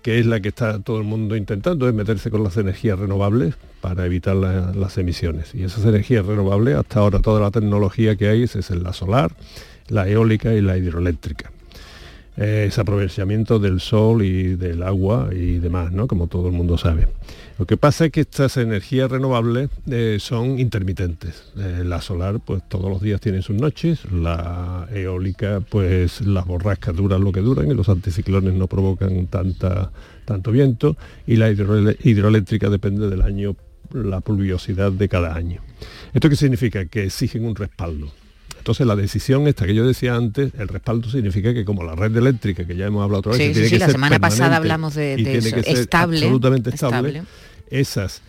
que es la que está todo el mundo intentando, es meterse con las energías renovables para evitar las emisiones. Y esas energías renovables, hasta ahora toda la tecnología que hay es, la solar, la eólica y la hidroeléctrica. Eh, es aprovechamiento del sol y del agua y demás, ¿no? como todo el mundo sabe. Lo que pasa es que estas energías renovables eh, son intermitentes. Eh, la solar, pues todos los días tiene sus noches, la eólica, pues las borrascas duran lo que duran y los anticiclones no provocan tanto viento y la hidroeléctrica depende del año, la pluviosidad de cada año. ¿Esto qué significa? Que exigen un respaldo. Entonces la decisión esta que yo decía antes, el respaldo significa que como la red eléctrica, que ya hemos hablado otra vez, tiene que la semana pasada hablamos de, eso, estable, absolutamente estable. esas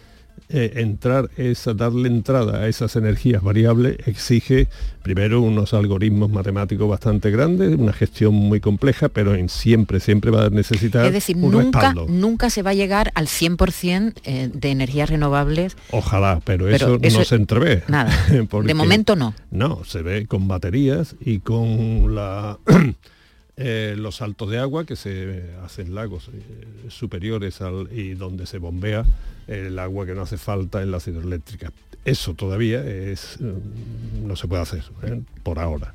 eh, entrar, esa, darle entrada a esas energías variables exige primero unos algoritmos matemáticos bastante grandes, una gestión muy compleja, pero en siempre, siempre va a necesitar Es decir, nunca, nunca se va a llegar al 100% eh, de energías renovables. Ojalá, pero, eso, no se entrevé. Nada, de momento no. No, se ve con baterías y con la... Eh, los saltos de agua que se hacen lagos eh, superiores al, y donde se bombea el agua que no hace falta en las hidroeléctricas. Eso todavía mm, no se puede hacer ¿eh? por ahora.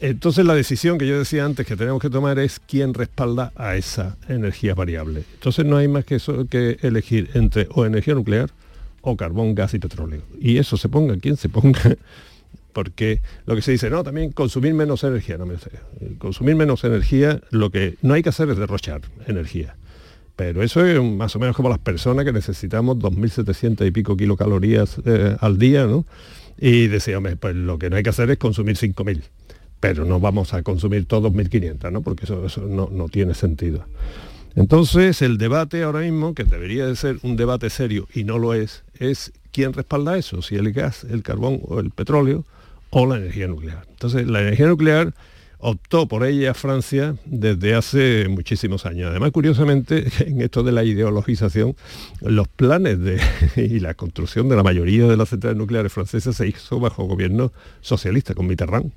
Entonces la decisión que yo decía antes que tenemos que tomar es quién respalda a esa energía variable. Entonces no hay más que elegir entre o energía nuclear o carbón, gas y petróleo. Y eso se ponga quien se ponga porque lo que se dice, no, también consumir menos energía, no me sé. Consumir menos energía, lo que no hay que hacer es derrochar energía. Pero eso es más o menos como las personas que necesitamos 2.700 y pico kilocalorías eh, al día, ¿no? Y decía, pues lo que no hay que hacer es consumir 5.000, pero no vamos a consumir todos 1.500, ¿no? Porque eso, eso no, no tiene sentido. Entonces, el debate ahora mismo, que debería de ser un debate serio y no lo es, es quién respalda eso, si el gas, el carbón o el petróleo, o la energía nuclear. Entonces, la energía nuclear optó por ella Francia desde hace muchísimos años. Además, curiosamente, en esto de la ideologización, los planes de, y la construcción de la mayoría de las centrales nucleares francesas se hizo bajo gobierno socialista, con Mitterrand.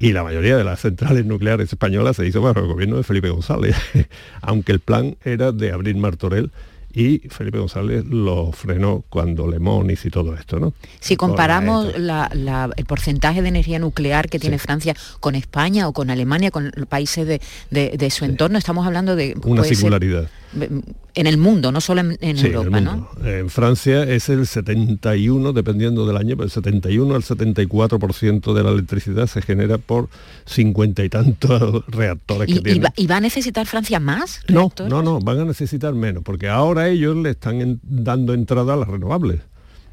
Y la mayoría de las centrales nucleares españolas se hizo bajo el gobierno de Felipe González, aunque el plan era de abrir Martorell y Felipe González lo frenó cuando Le Mons y todo esto, ¿no? Si comparamos el porcentaje de energía nuclear que tiene Francia con España o con Alemania, con los países de, su entorno, estamos hablando de... Una singularidad en el mundo, no solo en, Europa, ¿no? En Francia es el 71, dependiendo del año, pero el 71 al 74% de la electricidad se genera por cincuenta y tantos reactores que tiene. ¿Y va a necesitar Francia más reactores? No, no, no, van a necesitar menos, porque ahora ellos le están dando entrada a las renovables.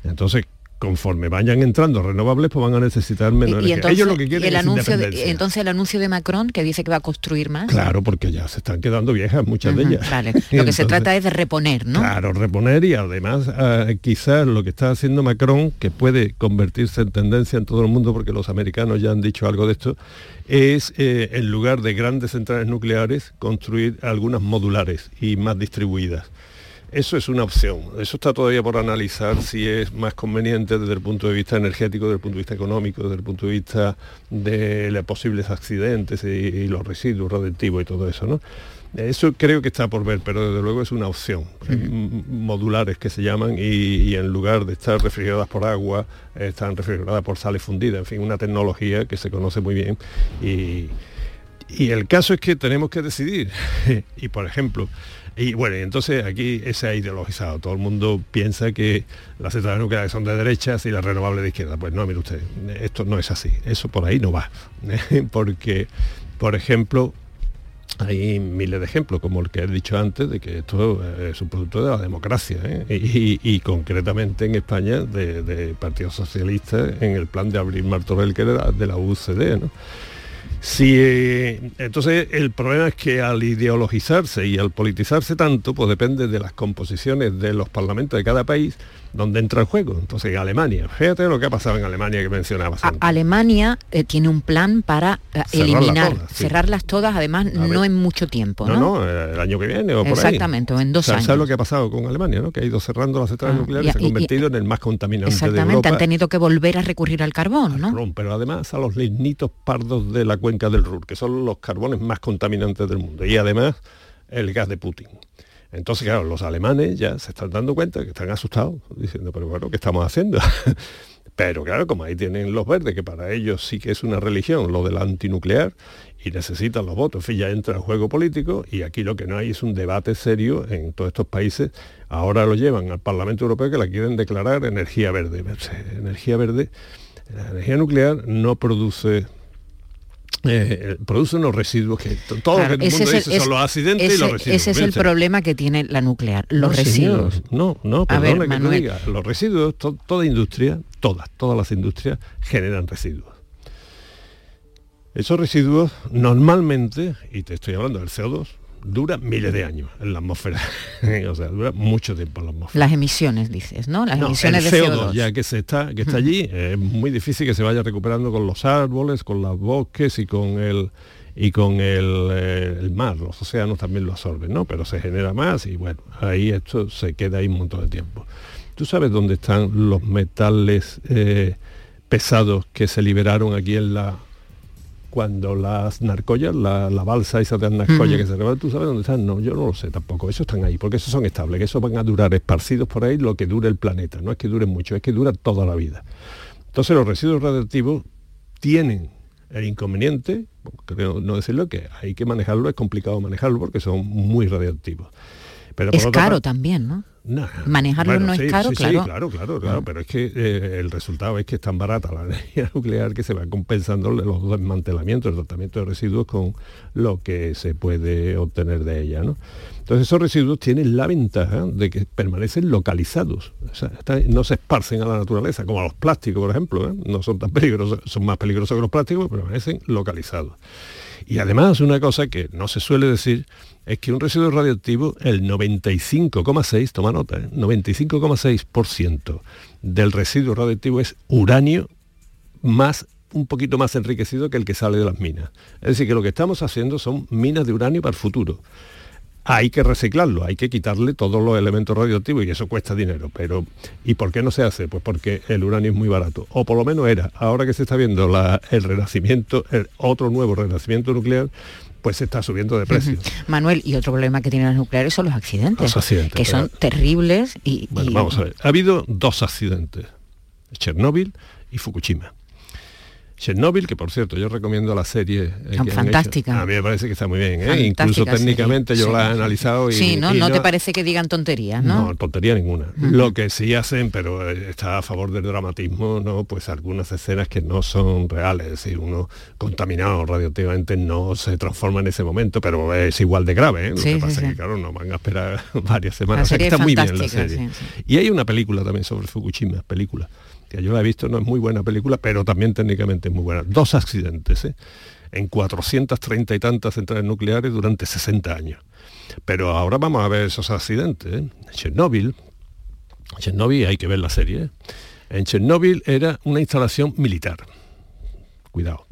Entonces, conforme vayan entrando renovables, pues van a necesitar menos y, energía. Entonces, Ellos lo que quieren el es anuncio de, entonces el anuncio de Macron que dice que va a construir más. Claro, porque ya se están quedando viejas muchas de ellas. Vale. Lo que se trata es de reponer, ¿no? Claro, reponer y además eh, quizás lo que está haciendo Macron, que puede convertirse en tendencia en todo el mundo, porque los americanos ya han dicho algo de esto, es eh, en lugar de grandes centrales nucleares, construir algunas modulares y más distribuidas. Eso es una opción. Eso está todavía por analizar si es más conveniente desde el punto de vista energético, desde el punto de vista económico, desde el punto de vista de los posibles accidentes y, y los residuos radiactivos y todo eso, ¿no? Eso creo que está por ver, pero desde luego es una opción. Modulares que se llaman y, y en lugar de estar refrigeradas por agua, están refrigeradas por sales fundidas. En fin, una tecnología que se conoce muy bien. Y, y el caso es que tenemos que decidir. y por ejemplo, y bueno, entonces aquí se ha ideologizado. Todo el mundo piensa que las centrales nucleares son de derechas y las renovables de izquierda. Pues no, mire usted, esto no es así. Eso por ahí no va. Porque, por ejemplo, hay miles de ejemplos, como el que he dicho antes, de que esto eh, es un producto de la democracia, ¿eh? y, concretamente en España de, de Partido Socialista en el plan de abrir Martorell, que era de la UCD. Si, eh, entonces el problema es que al ideologizarse y al politizarse tanto, pues depende de las composiciones de los parlamentos de cada país donde entra el juego. Entonces en Alemania, fíjate lo que ha pasado en Alemania que mencionabas antes. Alemania eh, tiene un plan para eh, Cerrarlas eliminar, todas, sí. cerrarlas todas, además no en mucho tiempo, No, ¿no? no, el año que viene o por ahí. Exactamente, o en dos ¿Sabes- años. ¿Sabes lo que ha pasado con Alemania? ¿no? Que ha ido cerrando las centrales Ah, nucleares y- se ha y- convertido en el más contaminante de Exactamente, Europa. han tenido que volver a recurrir al carbón, ¿no? Carbón, pero además a los lignitos pardos de la cuenca del Ruhr, que son los carbones más contaminantes del mundo. Y además el gas de Putin. Entonces, claro, los alemanes ya se están dando cuenta que están asustados, diciendo, pero bueno, ¿qué estamos haciendo? pero claro, como ahí tienen los verdes, que para ellos sí que es una religión, lo del antinuclear, y necesitan los votos, en fin, ya entra el juego político, y aquí lo que no hay es un debate serio en todos estos países. Ahora lo llevan al Parlamento Europeo que la quieren declarar energía verde. Energía verde, la energía nuclear no produce eh, produce unos residuos que to- todo Claro, lo que el mundo el- dice son es- los accidentes y ese- los residuos. Ese es el problema que tiene la nuclear, los No, residuos. señor, No, no, A ver, que te diga. Los residuos, to- toda industria, todas, todas las industrias generan residuos. Esos residuos normalmente, y te estoy hablando del CO2, dura miles de años en la atmósfera. o sea, dura mucho tiempo en la atmósfera. Las emisiones, dices, ¿no? Las No, emisiones el de CO2, CO2. ya que se está que está allí es muy difícil que se vaya recuperando con los árboles con los bosques y con el y con el, eh, el mar los océanos también lo absorben no pero se genera más y bueno ahí esto se queda ahí un montón de tiempo tú sabes dónde están los metales eh, pesados que se liberaron aquí en la cuando las narcoyas, la, la balsa esa de narcoya Ujú. que se rebalan, ¿tú sabes dónde están? No, yo no lo sé tampoco. Esos están ahí, porque esos son estables, que esos van a durar esparcidos por ahí lo que dure el planeta. No es que duren mucho, es que dura toda la vida. Entonces los residuos radiactivos tienen el inconveniente, creo no decirlo, que hay que manejarlo, es complicado manejarlo porque son muy radiactivos. Pero por Es otra caro parte- también, ¿no? Nah, Manejarlo bueno, no sí, es caro, sí, sí, claro. claro, claro, pero es que eh, el resultado es que es tan barata la energía nuclear que se va compensando los desmantelamientos, el tratamiento de residuos con lo que se puede obtener de ella, ¿no? Entonces esos residuos tienen la ventaja de que permanecen localizados, o sea, están- no se esparcen a la naturaleza, como los plásticos, por ejemplo, ¿eh? no son tan peligrosos, son más peligrosos que los plásticos, pero permanecen localizados. Y además una cosa que no se suele decir es que un residuo radioactivo, el 95,6, toma nota, ¿eh? 95,6% del residuo radioactivo es uranio más un poquito más enriquecido que el que sale de las minas. Es decir, que lo que estamos haciendo son minas de uranio para el futuro. Hay que reciclarlo, hay que quitarle todos los elementos radioactivos y eso cuesta dinero. Pero ¿y por qué no se hace? Pues porque el uranio es muy barato. O por lo menos era. Ahora que se está viendo el renacimiento, el otro nuevo renacimiento nuclear, pues se está subiendo de precio. Manuel, y otro problema que tienen las nucleares son los accidentes, Los accidentes, que son terribles y, Bueno, y- vamos a ver. Ha habido dos accidentes, Chernóbil y Fukushima. Chernobyl, que por cierto yo recomiendo la serie. Eh, fantástica. A mí me parece que está muy bien. ¿eh? Incluso técnicamente yo la he analizado. Y, sí, ¿no? no, te parece que digan tonterías, ¿no? No, tontería ninguna. Lo que sí hacen, pero eh, está a favor del dramatismo, ¿no? Pues algunas escenas que no son reales. Es decir, uno contaminado radioactivamente no se transforma en ese momento, pero es igual de grave. ¿eh? Lo que pasa es que, claro, no van a esperar varias semanas. está muy bien la serie. Y hay una película también sobre Fukushima, película que yo la he visto, no es muy buena película, pero también técnicamente es muy buena. Dos accidentes, ¿eh? en 430 y tantas centrales nucleares durante 60 años. Pero ahora vamos a ver esos accidentes. ¿eh? Chernóbil, Chernóbil hay que ver la serie. ¿eh? En Chernóbil era una instalación militar. Cuidado.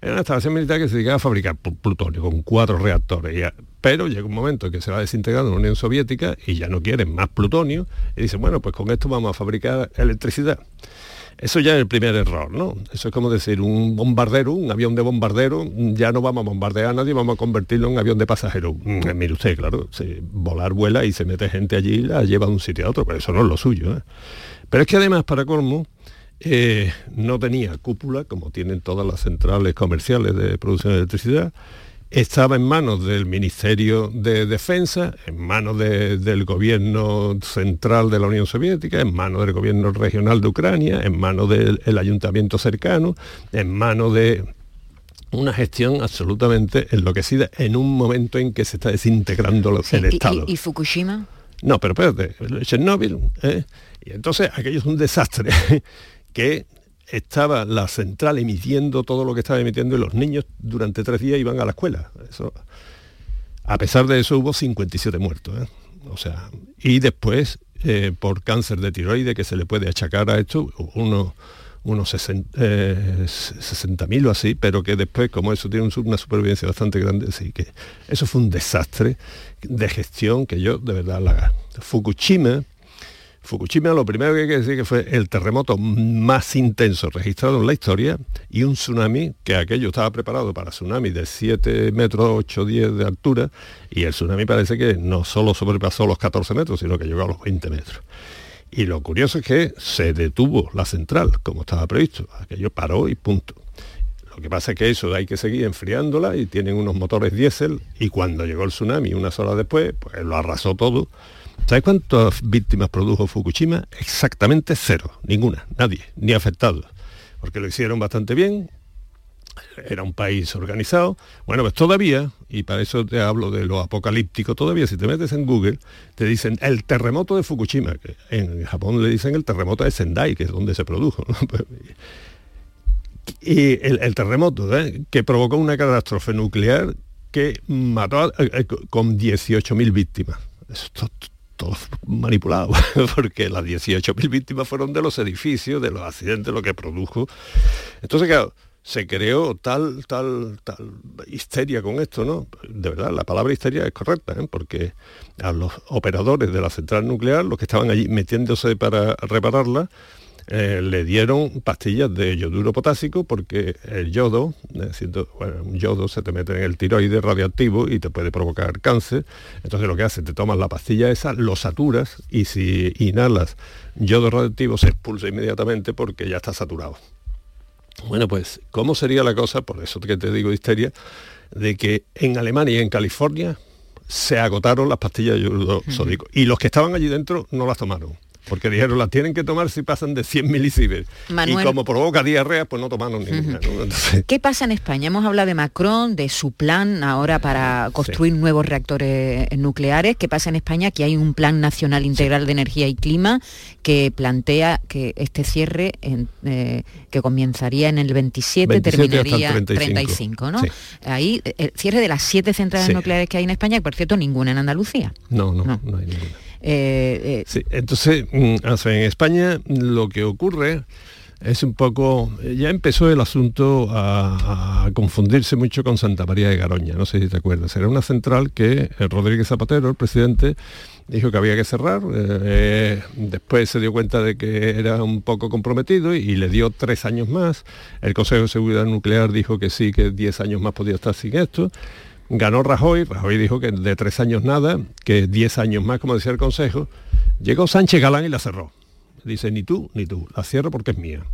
Era una instalación militar que se dedicaba a fabricar plutonio con cuatro reactores. Pero llega un momento en que se va desintegrando la Unión Soviética y ya no quieren más plutonio y dicen, bueno, pues con esto vamos a fabricar electricidad. Eso ya es el primer error, ¿no? Eso es como decir, un bombardero, un avión de bombardero, ya no vamos a bombardear a nadie, vamos a convertirlo en avión de pasajeros. Mm, mire usted, claro, volar vuela y se mete gente allí y la lleva de un sitio a otro, pero eso no es lo suyo. ¿eh? Pero es que además, para colmo, eh, no tenía cúpula, como tienen todas las centrales comerciales de producción de electricidad, estaba en manos del Ministerio de Defensa, en manos del gobierno central de la Unión Soviética, en manos del gobierno regional de Ucrania, en manos del ayuntamiento cercano, en manos de una gestión absolutamente enloquecida en un momento en que se está desintegrando el Estado. ¿Y, Fukushima? No, pero espérate, Chernóbil, ¿eh? y entonces aquello es un desastre que estaba la central emitiendo todo lo que estaba emitiendo y los niños durante tres días iban a la escuela. Eso, a pesar de eso hubo 57 muertos. ¿eh? O sea, y después eh, por cáncer de tiroide que se le puede achacar a esto, uno, unos 60.000 eh, o así, pero que después, como eso tiene una supervivencia bastante grande, sí que eso fue un desastre de gestión que yo de verdad la Fukushima Fukushima lo primero que hay que decir que fue el terremoto más intenso registrado en la historia y un tsunami que aquello estaba preparado para tsunami de 7 metros, 8, 10 de altura y el tsunami parece que no solo sobrepasó los 14 metros, sino que llegó a los 20 metros. Y lo curioso es que se detuvo la central, como estaba previsto. Aquello paró y punto. Lo que pasa es que eso hay que seguir enfriándola y tienen unos motores diésel y cuando llegó el tsunami unas horas después, pues lo arrasó todo ¿Sabes cuántas víctimas produjo Fukushima? Exactamente cero, ninguna, nadie, ni afectados, porque lo hicieron bastante bien, era un país organizado. Bueno, pues todavía, y para eso te hablo de lo apocalíptico, todavía si te metes en Google, te dicen el terremoto de Fukushima, que en Japón le dicen el terremoto de Sendai, que es donde se produjo. Y el, terremoto ¿eh? que provocó una catástrofe nuclear que mató eh, con 18.000 víctimas. Esto, todo manipulado, porque las 18.000 víctimas fueron de los edificios, de los accidentes, lo que produjo. Entonces, claro, se creó tal, tal, tal histeria con esto, ¿no? De verdad, la palabra histeria es correcta, ¿eh? porque a los operadores de la central nuclear, los que estaban allí metiéndose para repararla, eh, le dieron pastillas de yoduro potásico porque el yodo, un yodo se te mete en el tiroide radioactivo y te puede provocar cáncer. Entonces lo que hace, te tomas la pastilla esa, lo saturas y si inhalas yodo radioactivo se expulsa inmediatamente porque ya está saturado. Bueno, pues, ¿cómo sería la cosa? Por eso que te digo histeria, de que en Alemania y en California se agotaron las pastillas de yodo sódico y los que estaban allí dentro no las tomaron porque dijeron, las tienen que tomar si pasan de 100 milisievers. y como provoca diarrea, pues no tomaron ninguna. ¿Qué pasa en España? Hemos hablado de Macron, de su plan ahora para construir nuevos reactores nucleares. ¿Qué pasa en España? Que hay un plan nacional integral de energía y clima que plantea que este cierre, eh, que comenzaría en el 27, terminaría en 35, ¿no? Ahí, el cierre de las siete centrales nucleares que hay en España, por cierto, ninguna en Andalucía. no, no, no hay ninguna. Eh, eh, entonces, mm, en España lo que ocurre es un poco, ya empezó el asunto a, confundirse mucho con Santa María de Garoña, no sé si te acuerdas, era una central que Rodríguez Zapatero, el presidente, dijo que había que cerrar, eh, después se dio cuenta de que era un poco comprometido y, le dio tres años más, el Consejo de Seguridad Nuclear dijo que sí, que diez años más podía estar sin esto, Ganó Rajoy, Rajoy dijo que de tres años nada, que diez años más, como decía el Consejo. Llegó Sánchez Galán y la cerró. Dice, ni tú, ni tú, la cierro porque es mía.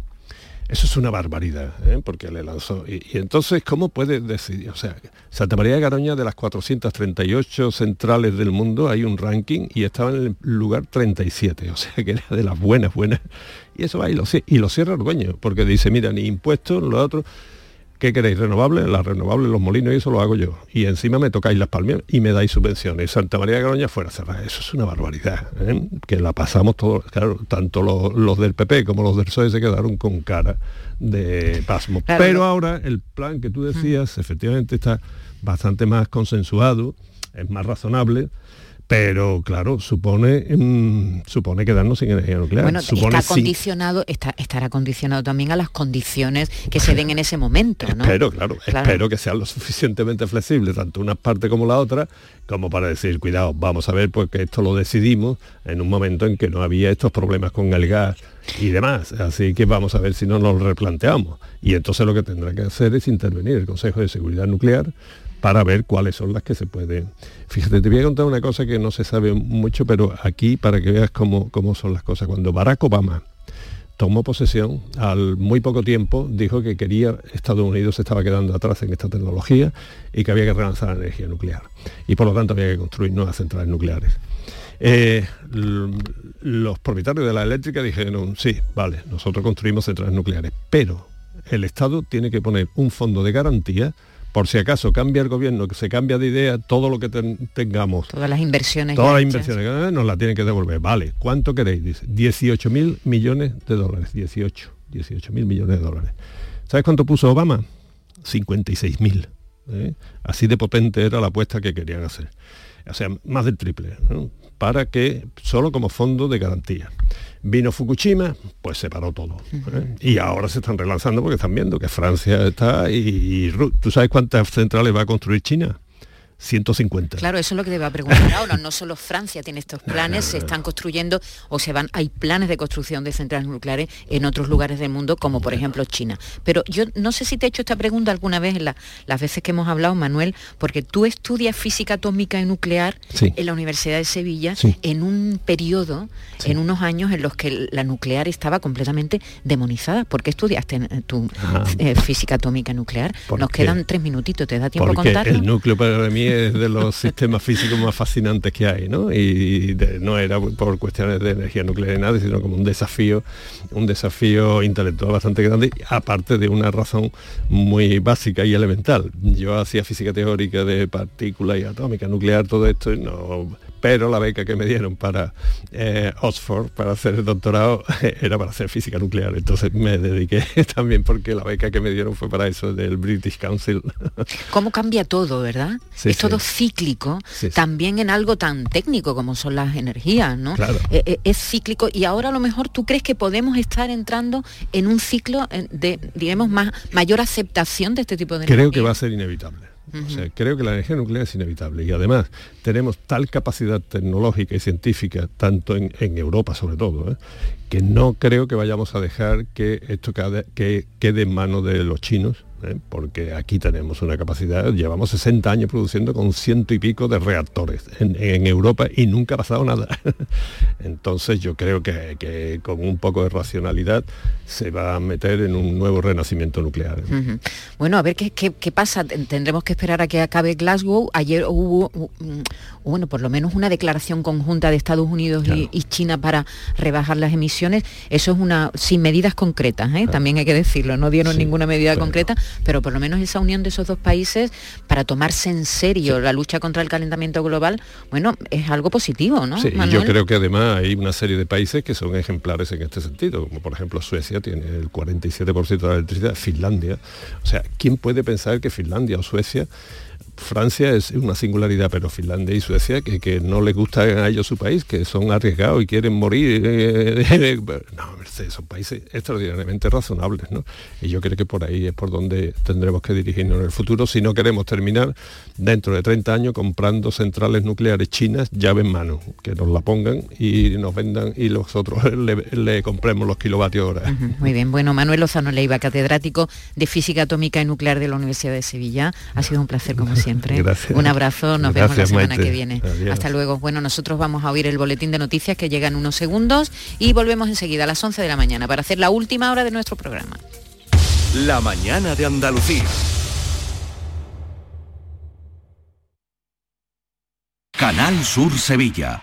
Eso es una barbaridad, ¿eh? porque le lanzó. Y, entonces, ¿cómo puede decidir? O sea, Santa María de Garoña, de las 438 centrales del mundo, hay un ranking y estaba en el lugar 37, o sea, que era de las buenas, buenas. Y eso va y lo, y lo cierra el dueño, porque dice, mira, ni impuestos, lo otro ¿Qué queréis? ¿Renovables? Las renovables, los molinos y eso lo hago yo. Y encima me tocáis las palmeras y me dais subvenciones. Santa María de Garoña fuera cerrada. Eso es una barbaridad. ¿eh? Que la pasamos todos, claro, tanto los, del PP como los del PSOE se quedaron con cara de pasmo. Pero ahora el plan que tú decías, efectivamente está bastante más consensuado, es más razonable pero claro, supone, mm, supone quedarnos sin energía nuclear. Bueno, está condicionado, está, estará condicionado también a las condiciones que se den en ese momento, ¿no? Espero, claro, espero que sean lo suficientemente flexibles, tanto una parte como la otra, como para decir, cuidado, vamos a ver, porque esto lo decidimos en un momento en que no había estos problemas con el gas y demás. Así que vamos a ver si no nos replanteamos. Y entonces lo que tendrá que hacer es intervenir el Consejo de Seguridad Nuclear para ver cuáles son las que se pueden. Fíjate, te voy a contar una cosa que no se sabe mucho, pero aquí para que veas cómo, cómo son las cosas. Cuando Barack Obama tomó posesión, al muy poco tiempo dijo que quería, Estados Unidos se estaba quedando atrás en esta tecnología y que había que relanzar la energía nuclear. Y por lo tanto había que construir nuevas centrales nucleares. Eh, los propietarios de la eléctrica dijeron, sí, vale, nosotros construimos centrales nucleares, pero el Estado tiene que poner un fondo de garantía por si acaso cambia el gobierno, que se cambia de idea, todo lo que tengamos. Todas las inversiones. Todas las inversiones nos la tienen que devolver. Vale, ¿cuánto queréis? Dice, 18 mil millones de dólares. 18, 18 mil millones de dólares. ¿Sabes cuánto puso Obama? 56 mil. ¿eh? Así de potente era la apuesta que querían hacer. O sea, más del triple. Para que, solo como fondo de garantía. Vino Fukushima, pues se paró todo. ¿eh? Y ahora se están relanzando porque están viendo que Francia está y, ¿Tú sabes cuántas centrales va a construir China? 150. Claro, eso es lo que te va a preguntar ahora. No solo Francia tiene estos planes, se están construyendo o se van, hay planes de construcción de centrales nucleares en otros lugares del mundo, como por ejemplo China. Pero yo no sé si te he hecho esta pregunta alguna vez en las veces que hemos hablado, Manuel, porque tú estudias física atómica y nuclear en la Universidad de Sevilla en un periodo, en unos años en los que la nuclear estaba completamente demonizada. ¿Por qué estudiaste tu eh, física atómica y nuclear? Nos quedan tres minutitos, ¿te da tiempo a contarlo? El núcleo para mí es de los sistemas físicos más fascinantes que hay, ¿no? Y no era por cuestiones de energía nuclear ni nada, sino como un desafío, un desafío intelectual bastante grande, aparte de una razón muy básica y elemental. Yo hacía física teórica de partículas y atómica, nuclear, todo esto, y no pero la beca que me dieron para eh, Oxford, para hacer el doctorado, era para hacer física nuclear. Entonces me dediqué también porque la beca que me dieron fue para eso, del British Council. ¿Cómo cambia todo, verdad? es todo cíclico, también en algo tan técnico como son las energías, ¿no? Eh, eh, es cíclico y ahora a lo mejor tú crees que podemos estar entrando en un ciclo de, digamos, más, mayor aceptación de este tipo de Creo que va a ser inevitable creo que la energía nuclear es inevitable y además tenemos tal capacidad tecnológica y científica, tanto en, Europa sobre todo, ¿eh? Que no creo que vayamos a dejar que esto que quede en manos de los chinos ¿eh? porque aquí tenemos una capacidad, llevamos 60 años produciendo con ciento y pico de reactores en, Europa y nunca ha pasado nada. Entonces yo creo que, con un poco de racionalidad se va a meter en un nuevo renacimiento nuclear. Bueno, a ver ¿qué, qué, pasa. Tendremos que esperar a que acabe Glasgow. Ayer hubo, bueno, por lo menos una declaración conjunta de Estados Unidos y, China para rebajar las emisiones. Eso es una, sin medidas concretas, ¿eh? también hay que decirlo, no dieron ninguna medida concreta, pero por lo menos esa unión de esos dos países para tomarse en serio la lucha contra el calentamiento global, bueno, es algo positivo, ¿no? Sí, yo creo que además hay una serie de países que son ejemplares en este sentido, como por ejemplo Suecia tiene el 47% de la electricidad, Finlandia. O sea, ¿quién puede pensar que Finlandia o Suecia Francia es una singularidad, pero Finlandia y Suecia, que, no les gusta a ellos su país, que son arriesgados y quieren morir. Eh, no, Mercedes, son países extraordinariamente razonables, ¿no? Y yo creo que por ahí es por donde tendremos que dirigirnos en el futuro si no queremos terminar dentro de 30 años comprando centrales nucleares chinas llave en mano, que nos la pongan y nos vendan y nosotros le, compremos los kilovatios hora. muy bien, bueno, Manuel Lozano Leiva, catedrático de Física Atómica y Nuclear de la Universidad de Sevilla. Ha sido un placer como siempre. Un abrazo, nos vemos la semana que viene. Hasta luego. Bueno, nosotros vamos a oír el boletín de noticias que llega en unos segundos y volvemos enseguida a las 11 de la mañana para hacer la última hora de nuestro programa. La mañana de Andalucía. Canal Sur Sevilla.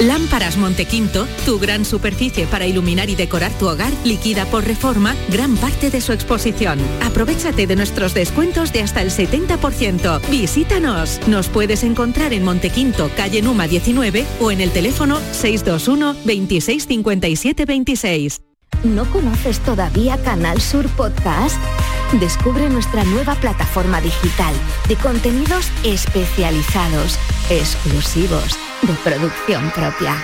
Lámparas Montequinto, tu gran superficie para iluminar y decorar tu hogar, liquida por reforma gran parte de su exposición. Aprovechate de nuestros descuentos de hasta el 70%. Visítanos. Nos puedes encontrar en Montequinto, calle Numa 19 o en el teléfono 621 26 57 26. ¿No conoces todavía Canal Sur Podcast? Descubre nuestra nueva plataforma digital de contenidos especializados, exclusivos de producción propia,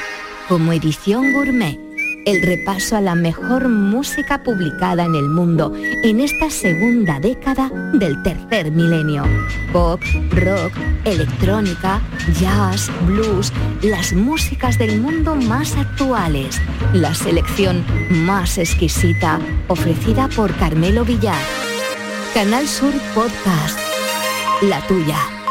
como edición gourmet, el repaso a la mejor música publicada en el mundo en esta segunda década del tercer milenio. Pop, rock, electrónica, jazz, blues, las músicas del mundo más actuales, la selección más exquisita ofrecida por Carmelo Villar. Canal Sur Podcast, la tuya.